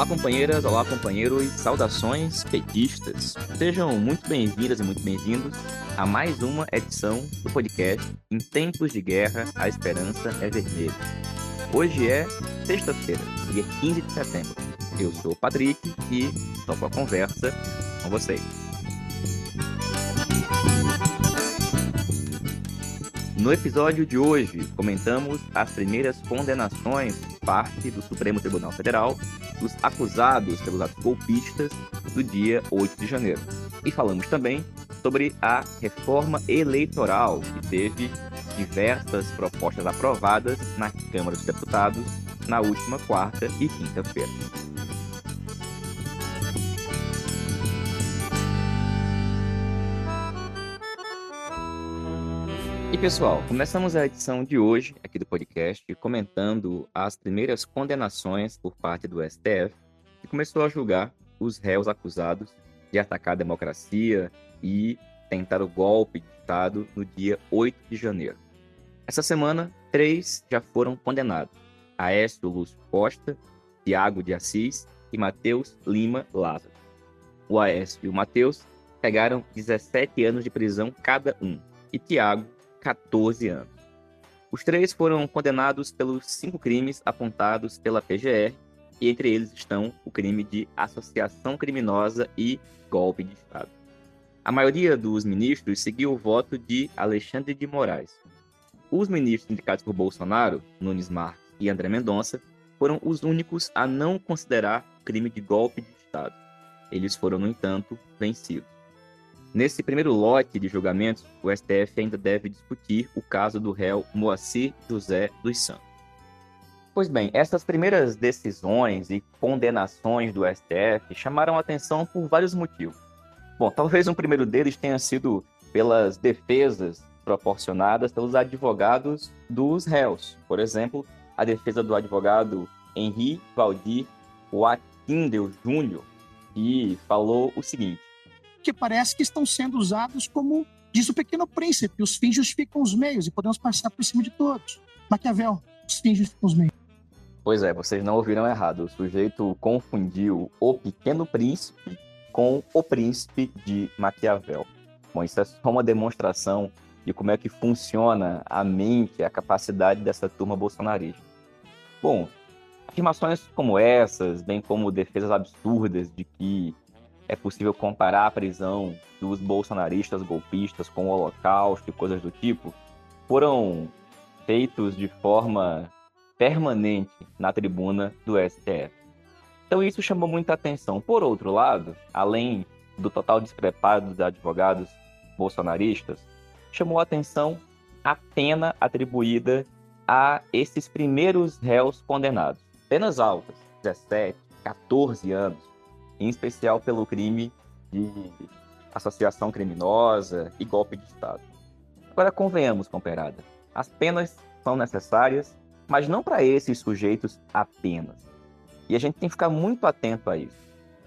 Olá, companheiras, olá, companheiros, saudações petistas. Sejam muito bem-vindas e muito bem-vindos a mais uma edição do podcast Em Tempos de Guerra, a Esperança é Vermelha. Hoje é sexta-feira, dia 15 de setembro. Eu sou o Patrick e toco a conversa com vocês. No episódio de hoje, comentamos as primeiras condenações por parte do Supremo Tribunal Federal dos acusados pelos atos golpistas do dia 8 de janeiro. E falamos também sobre a reforma eleitoral, que teve diversas propostas aprovadas na Câmara dos Deputados na última quarta e quinta-feira. E pessoal, começamos a edição de hoje aqui do podcast comentando as primeiras condenações por parte do STF, que começou a julgar os réus acusados de atacar a democracia e tentar o golpe de Estado no dia 8 de janeiro. Essa semana, três já foram condenados: Aécio Lúcio Costa, Tiago de Assis e Matheus Lima Lázaro. O Aécio e o Matheus pegaram 17 anos de prisão cada um, e Tiago 14 anos. Os três foram condenados pelos cinco crimes apontados pela PGR, e entre eles estão o crime de associação criminosa e golpe de Estado. A maioria dos ministros seguiu o voto de Alexandre de Moraes. Os ministros indicados por Bolsonaro, Nunes Marques e André Mendonça, foram os únicos a não considerar crime de golpe de Estado. Eles foram, no entanto, vencidos. Nesse primeiro lote de julgamentos, o STF ainda deve discutir o caso do réu Moacir José dos Santos. Pois bem, essas primeiras decisões e condenações do STF chamaram atenção por vários motivos. Bom, talvez um primeiro deles tenha sido pelas defesas proporcionadas pelos advogados dos réus. Por exemplo, a defesa do advogado Henri Valdir Watindel Júnior, que falou o seguinte: que parece que estão sendo usados como diz o Pequeno Príncipe, os fins justificam os meios e podemos passar por cima de todos. Maquiavel, os fins justificam os meios. Pois é, vocês não ouviram errado. O sujeito confundiu o Pequeno Príncipe com o Príncipe de Maquiavel. Bom, isso é só uma demonstração de como é que funciona a mente, a capacidade dessa turma bolsonarista. Bom, afirmações como essas, bem como defesas absurdas de que é possível comparar a prisão dos bolsonaristas golpistas com o Holocausto e coisas do tipo, foram feitos de forma permanente na tribuna do STF. Então isso chamou muita atenção. Por outro lado, além do total despreparo dos advogados bolsonaristas, chamou a atenção a pena atribuída a esses primeiros réus condenados. Penas altas, 17, 14 anos, em especial pelo crime de associação criminosa e golpe de Estado. Agora, convenhamos, comparada, as penas são necessárias, mas não para esses sujeitos apenas. E a gente tem que ficar muito atento a isso.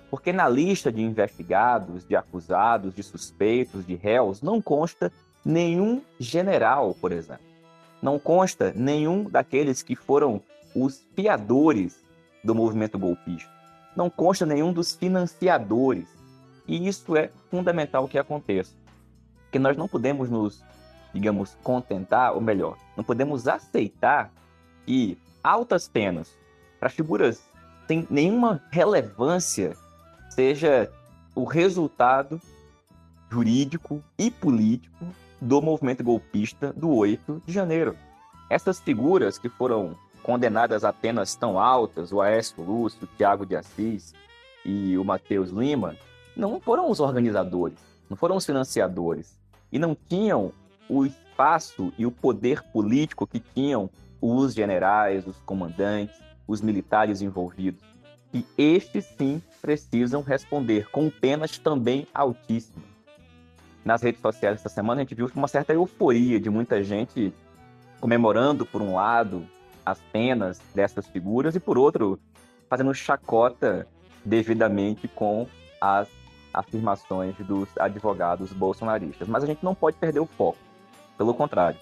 Porque na lista de investigados, de acusados, de suspeitos, de réus, não consta nenhum general, por exemplo. Não consta nenhum daqueles que foram os fiadores do movimento golpista não consta nenhum dos financiadores. E isso é fundamental que aconteça. Que nós não podemos nos, digamos, contentar, ou melhor, não podemos aceitar que altas penas para figuras sem nenhuma relevância seja o resultado jurídico e político do movimento golpista do 8 de janeiro. Essas figuras que foram condenadas a penas tão altas, o Aécio Lúcio, o Tiago de Assis e o Matheus Lima, não foram os organizadores, não foram os financiadores e não tinham o espaço e o poder político que tinham os generais, os comandantes, os militares envolvidos. E estes sim precisam responder com penas também altíssimas. Nas redes sociais essa semana a gente viu uma certa euforia de muita gente comemorando por um lado as penas dessas figuras e, por outro, fazendo chacota devidamente com as afirmações dos advogados bolsonaristas. Mas a gente não pode perder o foco. Pelo contrário,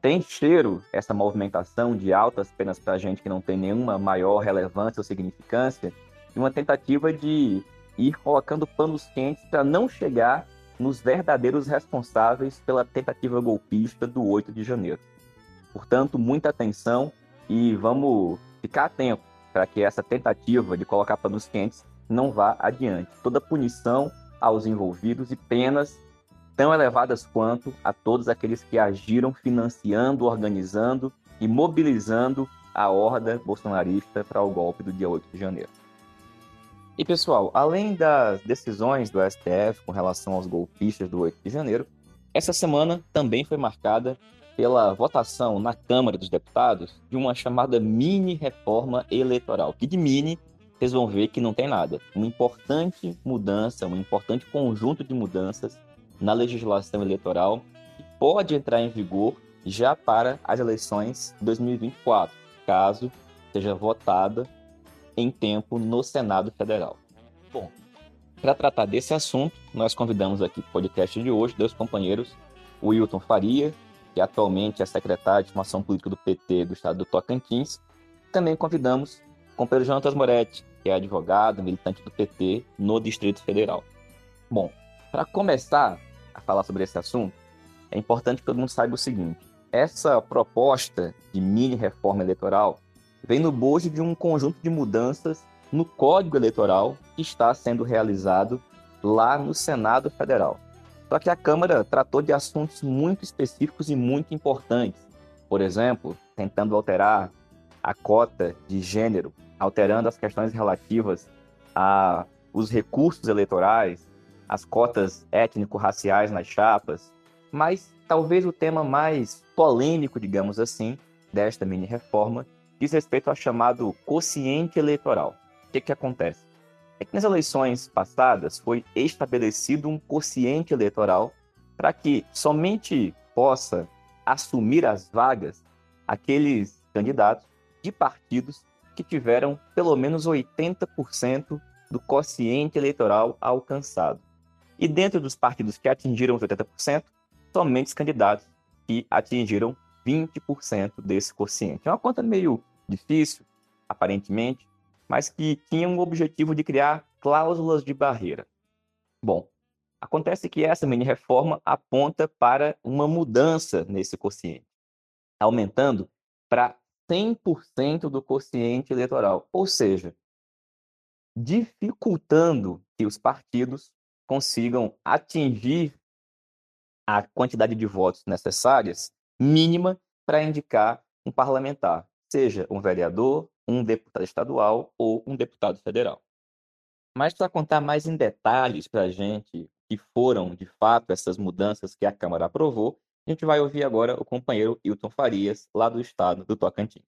tem cheiro essa movimentação de altas penas para gente que não tem nenhuma maior relevância ou significância e uma tentativa de ir colocando panos quentes para não chegar nos verdadeiros responsáveis pela tentativa golpista do 8 de janeiro. Portanto, muita atenção e vamos ficar atento para que essa tentativa de colocar panos quentes não vá adiante. Toda punição aos envolvidos e penas tão elevadas quanto a todos aqueles que agiram financiando, organizando e mobilizando a horda bolsonarista para o golpe do dia 8 de janeiro. E pessoal, além das decisões do STF com relação aos golpistas do 8 de janeiro, essa semana também foi marcada pela votação na Câmara dos Deputados de uma chamada mini reforma eleitoral. Que de mini, vocês vão ver que não tem nada. Uma importante mudança, um importante conjunto de mudanças na legislação eleitoral que pode entrar em vigor já para as eleições de 2024, caso seja votada em tempo no Senado Federal. Bom, para tratar desse assunto, nós convidamos aqui para o podcast de hoje dois companheiros, o Wilton Faria, que atualmente é secretário de Formação Política do PT do estado do Tocantins. Também convidamos o companheiro Jonatas Moretti, que é advogado, militante do PT no Distrito Federal. Bom, para começar a falar sobre esse assunto, é importante que todo mundo saiba o seguinte: essa proposta de mini reforma eleitoral vem no bojo de um conjunto de mudanças no Código Eleitoral que está sendo realizado lá no Senado Federal. Só que a Câmara tratou de assuntos muito específicos e muito importantes. Por exemplo, tentando alterar a cota de gênero, alterando as questões relativas a os recursos eleitorais, as cotas étnico-raciais nas chapas, mas talvez o tema mais polêmico, digamos assim, desta mini reforma diz respeito ao chamado quociente eleitoral. O que, que acontece? É que nas eleições passadas foi estabelecido um quociente eleitoral para que somente possa assumir as vagas aqueles candidatos de partidos que tiveram pelo menos 80% do quociente eleitoral alcançado. E dentro dos partidos que atingiram os 80%, somente os candidatos que atingiram 20% desse quociente. É uma conta meio difícil, aparentemente, mas que tinham o objetivo de criar cláusulas de barreira. Bom, acontece que essa mini reforma aponta para uma mudança nesse quociente, aumentando para 100% do quociente eleitoral, ou seja, dificultando que os partidos consigam atingir a quantidade de votos necessárias mínima para indicar um parlamentar, seja um vereador, um deputado estadual ou um deputado federal. Mas para contar mais em detalhes para a gente que foram, de fato, essas mudanças que a Câmara aprovou, a gente vai ouvir agora o companheiro Hilton Farias, lá do estado do Tocantins.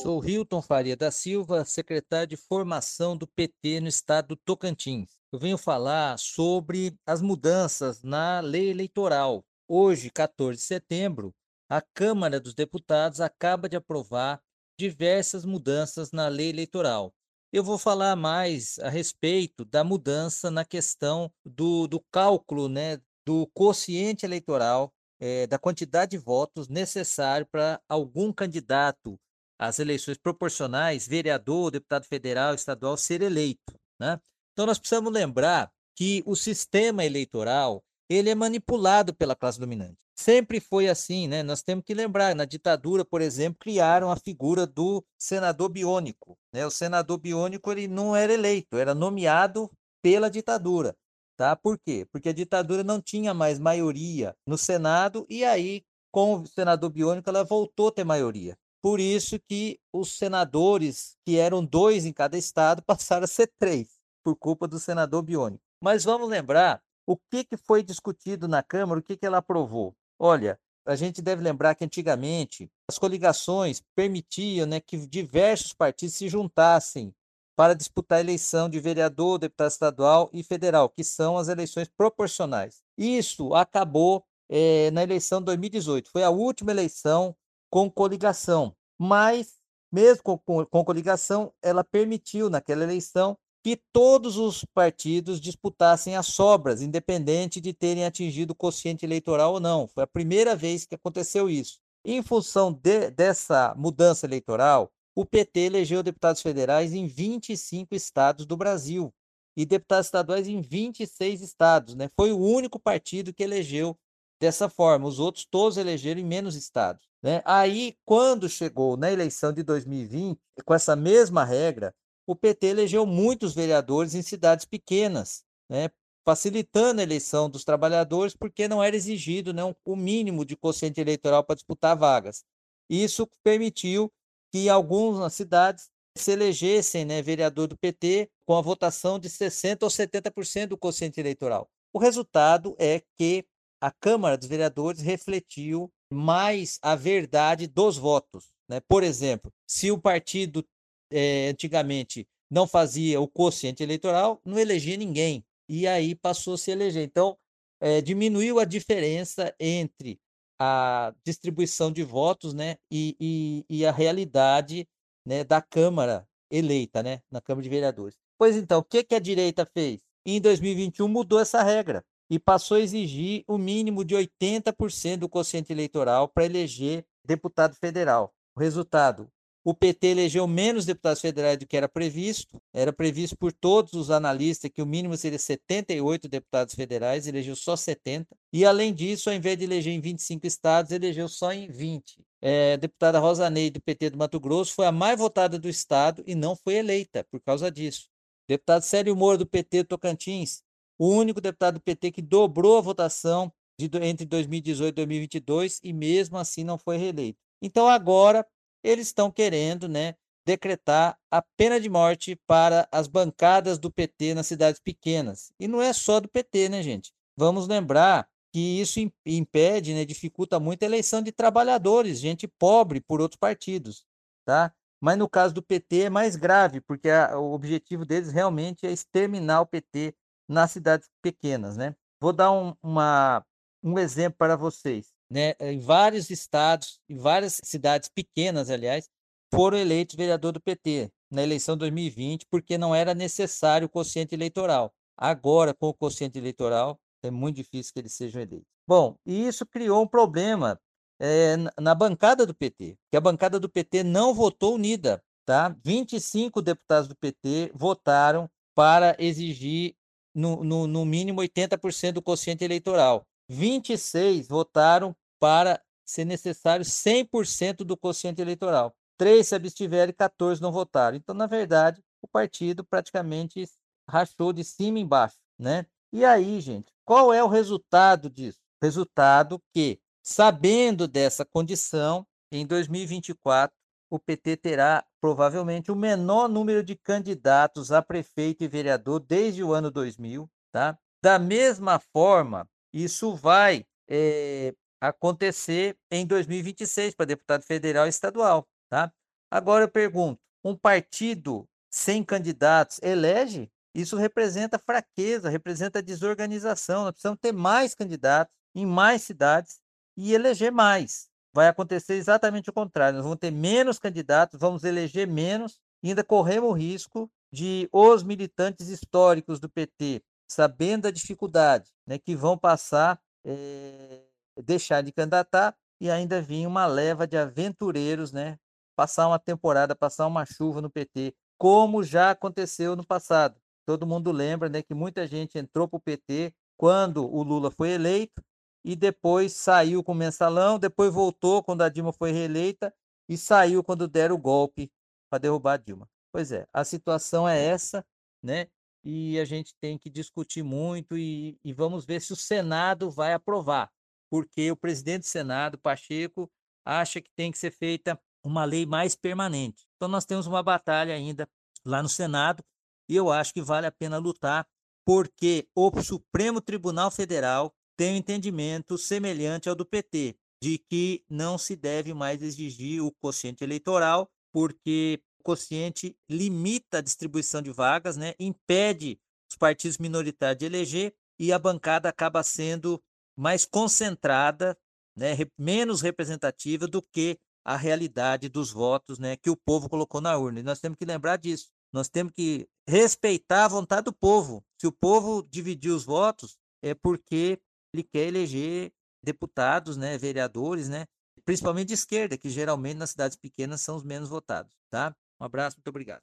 Sou Hilton Faria da Silva, secretário de formação do PT no estado do Tocantins. Eu venho falar sobre as mudanças na lei eleitoral. Hoje, 14 de setembro, a Câmara dos Deputados acaba de aprovar diversas mudanças na lei eleitoral. Eu vou falar mais a respeito da mudança na questão do, do cálculo né, do quociente eleitoral, é, da quantidade de votos necessário para algum candidato às eleições proporcionais, vereador, deputado federal, estadual, ser eleito. Né? Então, nós precisamos lembrar que o sistema eleitoral ele é manipulado pela classe dominante. Sempre foi assim, né? Nós temos que lembrar, na ditadura, por exemplo, criaram a figura do senador biônico. Né? O senador biônico ele não era eleito, era nomeado pela ditadura. Tá? Por quê? Porque a ditadura não tinha mais maioria no Senado e aí, com o senador biônico, ela voltou a ter maioria. Por isso que os senadores, que eram dois em cada estado, passaram a ser três, por culpa do senador biônico. Mas vamos lembrar o que, que foi discutido na Câmara, o que, que ela aprovou. Olha, a gente deve lembrar que antigamente as coligações permitiam né, que diversos partidos se juntassem para disputar a eleição de vereador, deputado estadual e federal, que são as eleições proporcionais. Isso acabou é, na eleição de 2018. Foi a última eleição com coligação. Mas, mesmo com, com, com coligação, ela permitiu, naquela eleição, que todos os partidos disputassem as sobras, independente de terem atingido o quociente eleitoral ou não. Foi a primeira vez que aconteceu isso. Em função de, dessa mudança eleitoral, o PT elegeu deputados federais em 25 estados do Brasil e deputados estaduais em 26 estados. Né? Foi o único partido que elegeu dessa forma. Os outros todos elegeram em menos estados. Né? Aí, quando chegou na eleição de 2020, com essa mesma regra, o PT elegeu muitos vereadores em cidades pequenas, né? facilitando a eleição dos trabalhadores, porque não era exigido né, o mínimo de quociente eleitoral para disputar vagas. Isso permitiu que algumas cidades se elegessem né, vereador do PT com a votação de 60% ou 70% do quociente eleitoral. O resultado é que a Câmara dos Vereadores refletiu mais a verdade dos votos. Né? Por exemplo, se o partido é, antigamente não fazia o quociente eleitoral, não elegia ninguém. E aí passou a se eleger. Então, é, diminuiu a diferença entre a distribuição de votos né, e, e, e, a realidade né, da Câmara eleita, né, na Câmara de Vereadores. Pois então, o que, que a direita fez? Em 2021 mudou essa regra e passou a exigir o mínimo de 80% do quociente eleitoral para eleger deputado federal. O resultado: o PT elegeu menos deputados federais do que era previsto. Era previsto por todos os analistas que o mínimo seria 78 deputados federais, elegeu só 70. E, além disso, ao invés de eleger em 25 estados, elegeu só em 20. É, a deputada Rosa Ney, do PT do Mato Grosso, foi a mais votada do estado e não foi eleita por causa disso. Deputado Célio Moro, do PT do Tocantins, o único deputado do PT que dobrou a votação de, entre 2018 e 2022 e mesmo assim não foi reeleito. Então, agora, eles estão querendo né, decretar a pena de morte para as bancadas do PT nas cidades pequenas. E não é só do PT, né, gente? Vamos lembrar que isso impede, né, dificulta muito a eleição de trabalhadores, gente pobre por outros partidos, tá? Mas no caso do PT é mais grave, porque a, o objetivo deles realmente é exterminar o PT nas cidades pequenas, né? Vou dar um, uma, um exemplo para vocês né, em vários estados, em várias cidades pequenas, aliás, foram eleitos vereador do PT na eleição 2020, porque não era necessário o quociente eleitoral. Agora, com o quociente eleitoral, é muito difícil que eles sejam eleitos. Bom, e isso criou um problema é, na bancada do PT, que a bancada do PT não votou unida. Tá? 25 deputados do PT votaram para exigir, no, no, no mínimo, 80% do quociente eleitoral. 26 votaram para ser necessário 100% do quociente eleitoral. Três se abstiveram e 14 não votaram. Então, na verdade, o partido praticamente rachou de cima e embaixo, né? E aí, gente, qual é o resultado disso? Resultado que, sabendo dessa condição, em 2024 o PT terá provavelmente o menor número de candidatos a prefeito e vereador desde o ano 2000, tá? Da mesma forma, isso vai é, acontecer em 2026 para deputado federal e estadual, tá? Agora eu pergunto, um partido sem candidatos elege? Isso representa fraqueza, representa desorganização. Nós precisamos ter mais candidatos em mais cidades e eleger mais. Vai acontecer exatamente o contrário. Nós vamos ter menos candidatos, vamos eleger menos e ainda corremos o risco de os militantes históricos do PT, sabendo da dificuldade, né, que vão passar é, deixar de candidatar e ainda vir uma leva de aventureiros, né? Passar uma temporada, passar uma chuva no PT, como já aconteceu no passado. Todo mundo lembra, né, que muita gente entrou para o PT quando o Lula foi eleito e depois saiu com o mensalão, depois voltou quando a Dilma foi reeleita e saiu quando deram o golpe para derrubar a Dilma. Pois é, a situação é essa, né? E a gente tem que discutir muito e, e vamos ver se o Senado vai aprovar porque o presidente do Senado, Pacheco, acha que tem que ser feita uma lei mais permanente. Então, nós temos uma batalha ainda lá no Senado e eu acho que vale a pena lutar, porque o Supremo Tribunal Federal tem um entendimento semelhante ao do PT, de que não se deve mais exigir o quociente eleitoral, porque o quociente limita a distribuição de vagas, né, impede os partidos minoritários de eleger e a bancada acaba sendo mais concentrada, né, menos representativa do que a realidade dos votos né, que o povo colocou na urna. E nós temos que lembrar disso. Nós temos que respeitar a vontade do povo. Se o povo dividir os votos, é porque ele quer eleger deputados, né, vereadores, né, principalmente de esquerda, que geralmente nas cidades pequenas são os menos votados, tá? Um abraço, muito obrigado.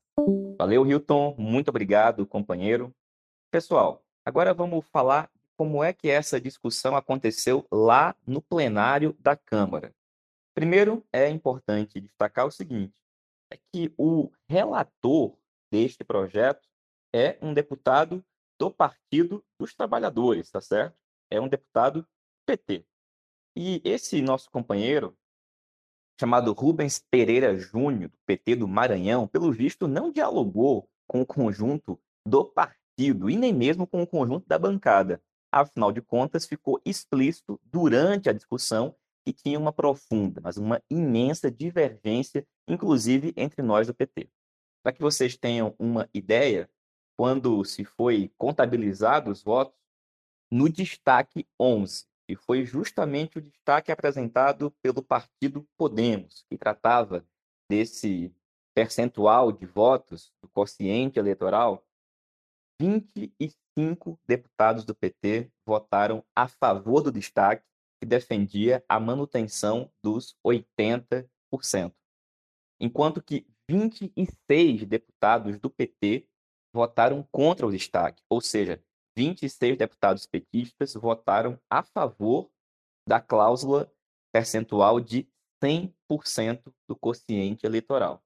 Valeu, Hilton. Muito obrigado, companheiro. Pessoal, agora vamos falar como é que essa discussão aconteceu lá no plenário da Câmara. Primeiro, é importante destacar o seguinte: é que o relator deste projeto é um deputado do Partido dos Trabalhadores, tá certo? É um deputado PT. E esse nosso companheiro, chamado Rubens Pereira Júnior, do PT do Maranhão, pelo visto não dialogou com o conjunto do partido e nem mesmo com o conjunto da bancada. Afinal de contas, ficou explícito durante a discussão que tinha uma profunda, mas uma imensa divergência, inclusive entre nós do PT. Para que vocês tenham uma ideia, quando se foi contabilizado os votos, no destaque 11, e foi justamente o destaque apresentado pelo partido Podemos, que tratava desse percentual de votos do quociente eleitoral, 25 deputados do PT votaram a favor do destaque que defendia a manutenção dos 80%, enquanto que 26 deputados do PT votaram contra o destaque, ou seja, 26 deputados petistas votaram a favor da cláusula percentual de 100% do quociente eleitoral.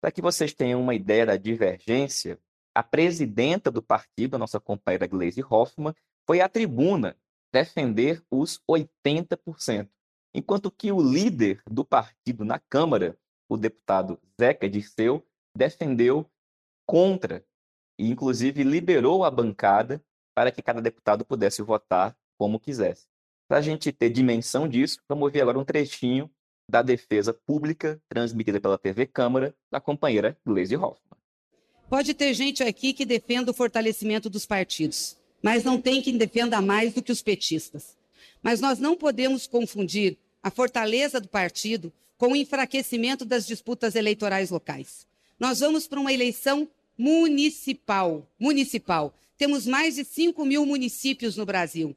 Para que vocês tenham uma ideia da divergência, a presidenta do partido, a nossa companheira Gleisi Hoffmann, foi à tribuna defender os 80%, enquanto que o líder do partido na Câmara, o deputado Zeca Dirceu, defendeu contra e, inclusive, liberou a bancada para que cada deputado pudesse votar como quisesse. Para a gente ter dimensão disso, vamos ver agora um trechinho da defesa pública transmitida pela TV Câmara da companheira Gleisi Hoffmann. Pode ter gente aqui que defenda o fortalecimento dos partidos, mas não tem quem defenda mais do que os petistas. Mas nós não podemos confundir a fortaleza do partido com o enfraquecimento das disputas eleitorais locais. Nós vamos para uma eleição municipal. Municipal. Temos mais de 5 mil municípios no Brasil.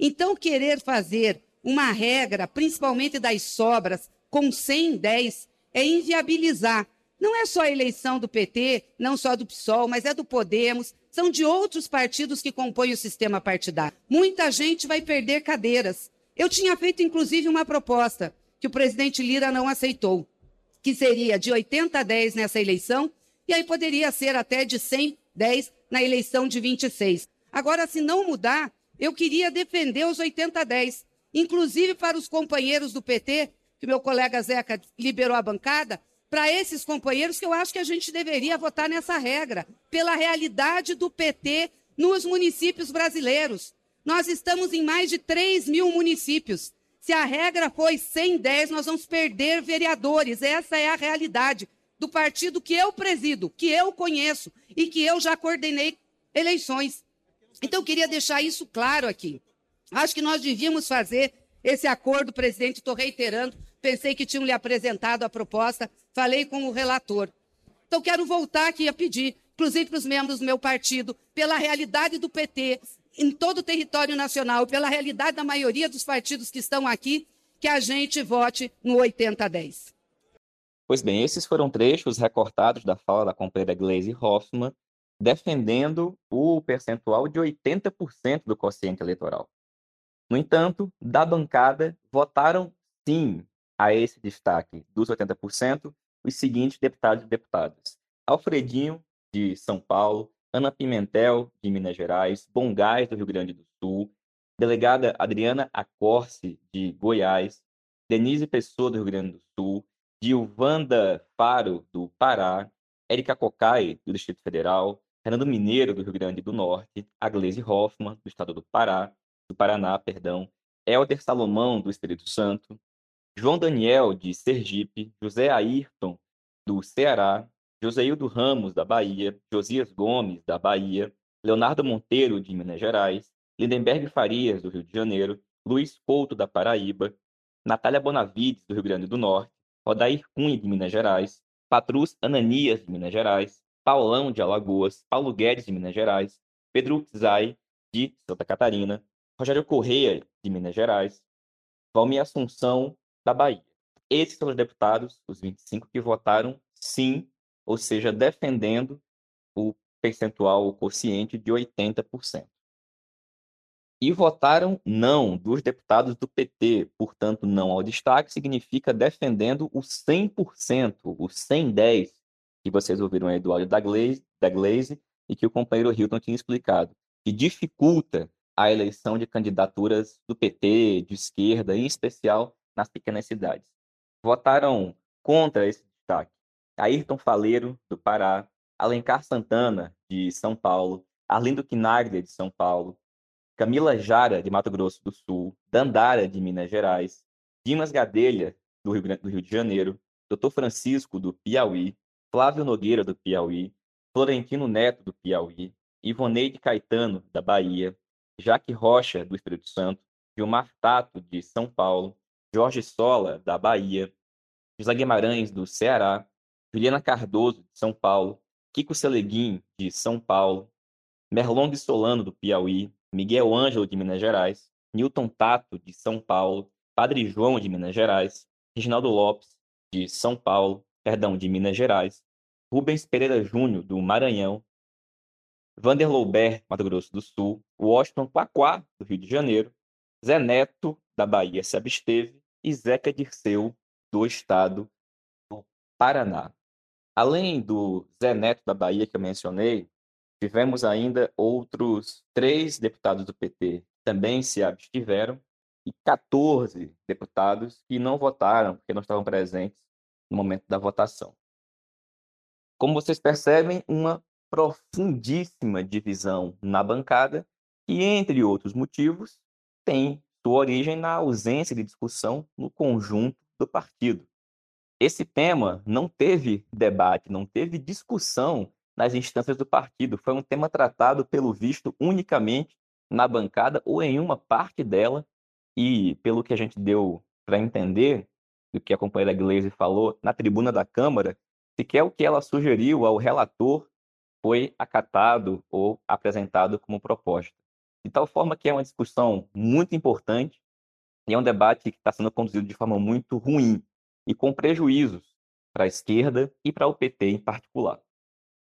Então, querer fazer uma regra, principalmente das sobras, com 110, é inviabilizar. Não é só a eleição do PT, não só do PSOL, mas é do Podemos, são de outros partidos que compõem o sistema partidário. Muita gente vai perder cadeiras. Eu tinha feito, inclusive, uma proposta que o presidente Lira não aceitou, que seria de 80 a 10 nessa eleição, e aí poderia ser até de 100 10 na eleição de 26. Agora, se não mudar, eu queria defender os 80 a 10, inclusive para os companheiros do PT, que meu colega Zeca liberou a bancada, para esses companheiros que eu acho que a gente deveria votar nessa regra, pela realidade do PT nos municípios brasileiros. Nós estamos em mais de 3 mil municípios. Se a regra foi 110, nós vamos perder vereadores. Essa é a realidade do partido que eu presido, que eu conheço e que eu já coordenei eleições. Então, eu queria deixar isso claro aqui. Acho que nós devíamos fazer esse acordo, presidente, estou reiterando, pensei que tinham lhe apresentado a proposta, falei com o relator. Então, quero voltar aqui a pedir, inclusive para os membros do meu partido, pela realidade do PT em todo o território nacional, pela realidade da maioria dos partidos que estão aqui, que a gente vote no 80-10. Pois bem, esses foram trechos recortados da fala da companheira Glaze Hoffman, defendendo o percentual de 80% do quociente eleitoral. No entanto, da bancada, votaram sim a esse destaque dos 80% os seguintes deputados e deputadas: Alfredinho, de São Paulo, Ana Pimentel, de Minas Gerais, Bongás, do Rio Grande do Sul, delegada Adriana Acorce, de Goiás, Denise Pessoa, do Rio Grande do Sul, Gilvanda Faro, do Pará, Érica Cocai, do Distrito Federal, Fernando Mineiro, do Rio Grande do Norte, Aglese Hoffmann, do estado do Pará, do Paraná, perdão, Helder Salomão, do Espírito Santo, João Daniel, de Sergipe, José Ayrton, do Ceará, Joseildo Ramos, da Bahia, Josias Gomes, da Bahia, Leonardo Monteiro, de Minas Gerais, Lindenberg Farias, do Rio de Janeiro, Luiz Couto, da Paraíba, Natália Bonavides, do Rio Grande do Norte, Odair Cunha, de Minas Gerais, Patrus Ananias, de Minas Gerais, Paulão, de Alagoas, Paulo Guedes, de Minas Gerais, Pedro Zay, de Santa Catarina, Rogério Correia, de Minas Gerais, Valmir Assunção, da Bahia. Esses são os deputados, os 25, que votaram sim, ou seja, defendendo o percentual, o quociente de 80%. E votaram não dos deputados do PT, portanto, não ao destaque significa defendendo o 100%, o 110 que vocês ouviram aí do áudio da Glaze, da Glaze e que o companheiro Hilton tinha explicado, que dificulta a eleição de candidaturas do PT, de esquerda, em especial nas pequenas cidades. Votaram contra esse destaque. Ayrton Faleiro, do Pará, Alencar Santana, de São Paulo, Arlindo Quinaglia, de São Paulo, Camila Jara, de Mato Grosso do Sul, Dandara, de Minas Gerais, Dimas Gadelha, do Rio, do Rio de Janeiro, Dr. Francisco, do Piauí, Flávio Nogueira, do Piauí, Florentino Neto, do Piauí, Ivoneide Caetano, da Bahia, Jaque Rocha, do Espírito Santo, Gilmar Tato, de São Paulo, Jorge Sola, da Bahia, José Guimarães, do Ceará, Juliana Cardoso, de São Paulo, Kiko Seleguin, de São Paulo, Merlong Solano, do Piauí, Miguel Ângelo, de Minas Gerais, Newton Tato, de São Paulo, Padre João, de Minas Gerais, Reginaldo Lopes, de São Paulo, perdão, de Minas Gerais, Rubens Pereira Júnior, do Maranhão, Vander Loubert, Mato Grosso do Sul, Washington Paquá, do Rio de Janeiro, Zé Neto, da Bahia, se absteve, e Zeca Dirceu, do estado do Paraná. Além do Zé Neto, da Bahia, que eu mencionei, tivemos ainda outros três deputados do PT que também se abstiveram e 14 deputados que não votaram, porque não estavam presentes no momento da votação. Como vocês percebem, uma profundíssima divisão na bancada, e, entre outros motivos, tem sua origem na ausência de discussão no conjunto do partido. Esse tema não teve debate, não teve discussão nas instâncias do partido. Foi um tema tratado, pelo visto, unicamente na bancada ou em uma parte dela. E, pelo que a gente deu para entender, do que a companheira Glaze falou, na tribuna da Câmara, sequer o que ela sugeriu ao relator foi acatado ou apresentado como proposta. De tal forma que é uma discussão muito importante e é um debate que está sendo conduzido de forma muito ruim e com prejuízos para a esquerda e para o PT em particular.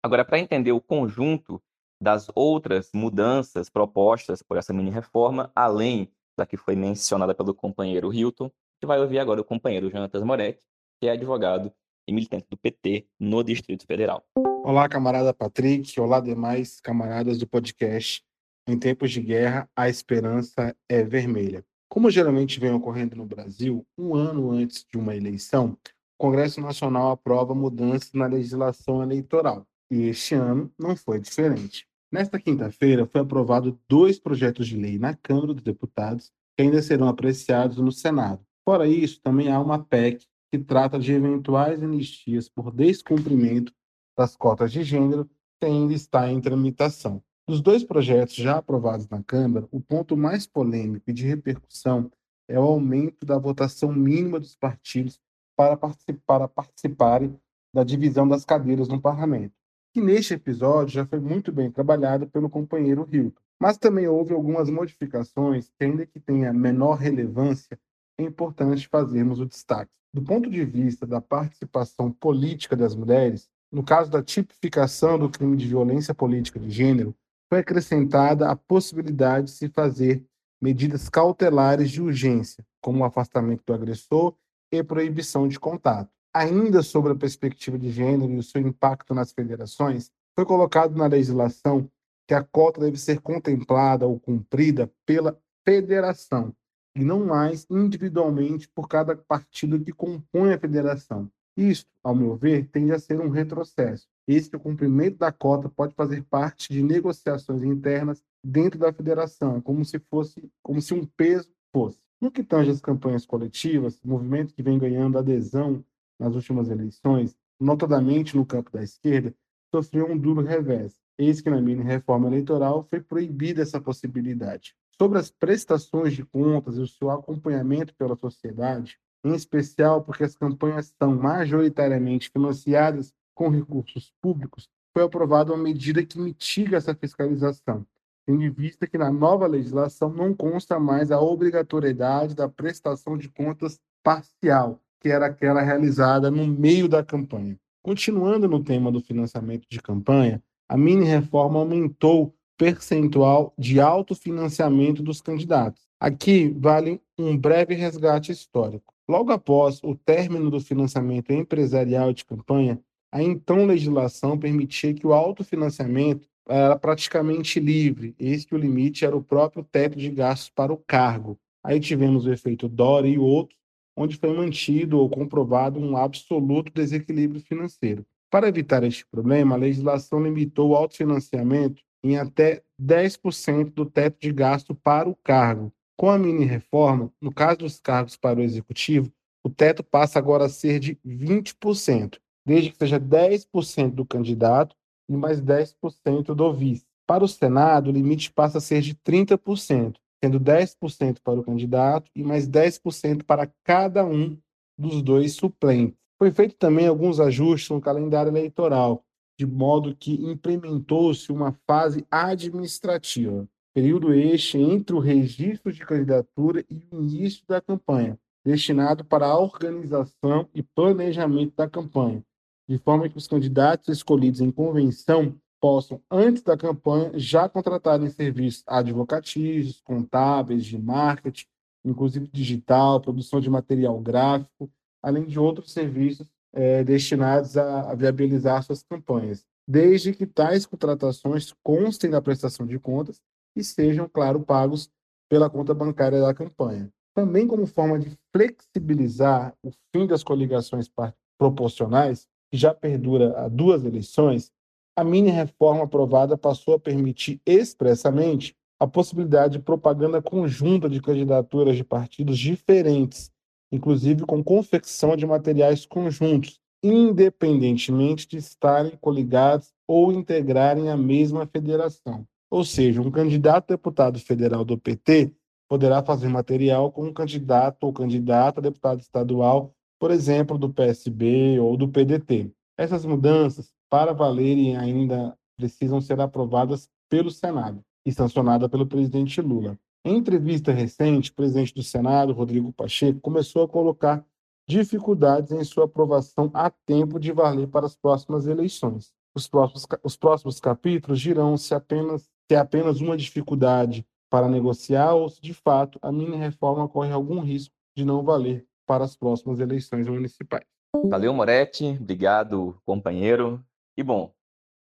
Agora, para entender o conjunto das outras mudanças propostas por essa mini-reforma, além da que foi mencionada pelo companheiro Hilton, que vai ouvir agora o companheiro Jonatas Moretti, que é advogado e militante do PT no Distrito Federal. Olá, camarada Patrick. Olá, demais camaradas do podcast. Em tempos de guerra, a esperança é vermelha. Como geralmente vem ocorrendo no Brasil, um ano antes de uma eleição, o Congresso Nacional aprova mudanças na legislação eleitoral. E este ano não foi diferente. Nesta quinta-feira, foi aprovado dois projetos de lei na Câmara dos Deputados que ainda serão apreciados no Senado. Fora isso, também há uma PEC que trata de eventuais anistias por descumprimento das cotas de gênero que ainda está em tramitação. Dos dois projetos já aprovados na Câmara, o ponto mais polêmico e de repercussão é o aumento da votação mínima dos partidos para, participar, para participarem da divisão das cadeiras no parlamento que neste episódio já foi muito bem trabalhado pelo companheiro Hilton. Mas também houve algumas modificações que, ainda que tenha menor relevância, é importante fazermos o destaque. Do ponto de vista da participação política das mulheres, no caso da tipificação do crime de violência política de gênero, foi acrescentada a possibilidade de se fazer medidas cautelares de urgência, como o afastamento do agressor e proibição de contato ainda sobre a perspectiva de gênero e o seu impacto nas federações, foi colocado na legislação que a cota deve ser contemplada ou cumprida pela federação e não mais individualmente por cada partido que compõe a federação. Isto, ao meu ver, tende a ser um retrocesso. Esse cumprimento da cota pode fazer parte de negociações internas dentro da federação, como se fosse, como se um peso fosse. No que tange às campanhas coletivas, movimento que vem ganhando adesão nas últimas eleições, notadamente no campo da esquerda, sofreu um duro revés. Eis que na mini reforma eleitoral foi proibida essa possibilidade. Sobre as prestações de contas e o seu acompanhamento pela sociedade, em especial porque as campanhas são majoritariamente financiadas com recursos públicos, foi aprovada uma medida que mitiga essa fiscalização, tendo em vista que na nova legislação não consta mais a obrigatoriedade da prestação de contas parcial, que era aquela realizada no meio da campanha. Continuando no tema do financiamento de campanha, a mini reforma aumentou o percentual de autofinanciamento dos candidatos. Aqui vale um breve resgate histórico. Logo após o término do financiamento empresarial de campanha, a então legislação permitia que o autofinanciamento era praticamente livre. Este o limite era o próprio teto de gastos para o cargo. Aí tivemos o efeito Dora e outros, onde foi mantido ou comprovado um absoluto desequilíbrio financeiro. Para evitar este problema, a legislação limitou o autofinanciamento em até 10% do teto de gasto para o cargo. Com a mini-reforma, no caso dos cargos para o executivo, o teto passa agora a ser de 20%, desde que seja 10% do candidato e mais 10% do vice. Para o Senado, o limite passa a ser de 30%, sendo 10% para o candidato e mais 10% para cada um dos dois suplentes. Foi feito também alguns ajustes no calendário eleitoral, de modo que implementou-se uma fase administrativa, período este entre o registro de candidatura e o início da campanha, destinado para a organização e planejamento da campanha, de forma que os candidatos escolhidos em convenção possam, antes da campanha, já contratarem serviços advocatícios, contábeis, de marketing, inclusive digital, produção de material gráfico, além de outros serviços é, destinados a, a viabilizar suas campanhas, desde que tais contratações constem da prestação de contas e sejam, claro, pagos pela conta bancária da campanha. Também como forma de flexibilizar o fim das coligações proporcionais, que já perdura há duas eleições, a mini-reforma aprovada passou a permitir expressamente a possibilidade de propaganda conjunta de candidaturas de partidos diferentes, inclusive com confecção de materiais conjuntos, independentemente de estarem coligados ou integrarem a mesma federação. Ou seja, um candidato a deputado federal do PT poderá fazer material com um candidato ou candidata a deputado estadual por exemplo, do PSB ou do PDT. Essas mudanças, para valerem ainda, precisam ser aprovadas pelo Senado e sancionadas pelo presidente Lula. Em entrevista recente, o presidente do Senado, Rodrigo Pacheco, começou a colocar dificuldades em sua aprovação a tempo de valer para as próximas eleições. Os próximos, os próximos capítulos dirão se apenas se é apenas uma dificuldade para negociar ou se, de fato, a mini reforma corre algum risco de não valer para as próximas eleições municipais. Valeu, Moretti. Obrigado, companheiro. E bom,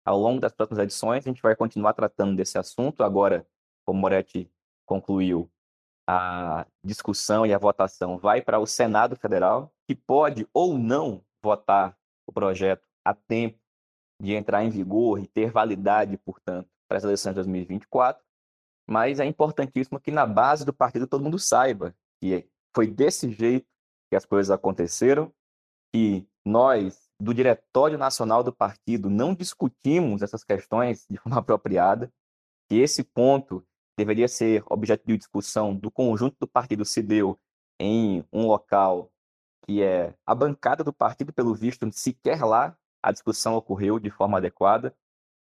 ao longo das próximas edições, a gente vai continuar tratando desse assunto. Agora, como Moretti concluiu, a discussão e a votação vai para o Senado Federal, que pode ou não votar o projeto a tempo de entrar em vigor e ter validade, portanto, para as eleições de 2024. Mas é importantíssimo que na base do partido todo mundo saiba que foi desse jeito que as coisas aconteceram, que nós, do Diretório Nacional do Partido, não discutimos essas questões de forma apropriada, que esse ponto deveria ser objeto de discussão do conjunto do partido se deu em um local que é a bancada do partido, pelo visto, sequer lá a discussão ocorreu de forma adequada.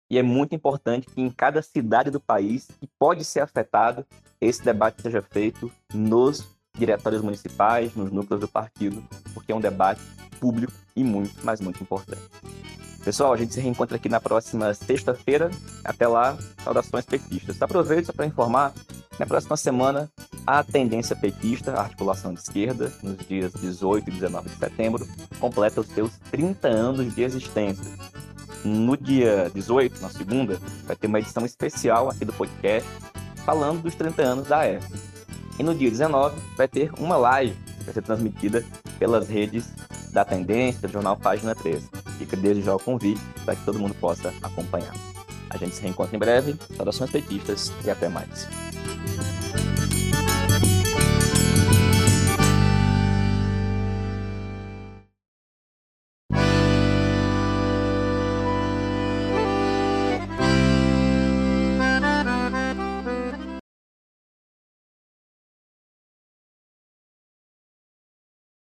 E é muito importante que em cada cidade do país que pode ser afetado, esse debate seja feito nos diretórios municipais, nos núcleos do partido, porque é um debate público e muito, mas muito importante. Pessoal, a gente se reencontra aqui na próxima sexta-feira. Até lá, saudações petistas. Aproveito para informar, na próxima semana, a tendência petista, a articulação de esquerda, nos dias 18 e 19 de setembro, completa os seus 30 anos de existência. No dia 18, na segunda, vai ter uma edição especial aqui do podcast falando dos 30 anos da EF. E no dia 19 vai ter uma live que vai ser transmitida pelas redes da Tendência, do jornal Página 13. Fica desde já o convite para que todo mundo possa acompanhar. A gente se reencontra em breve. Saudações petistas e até mais.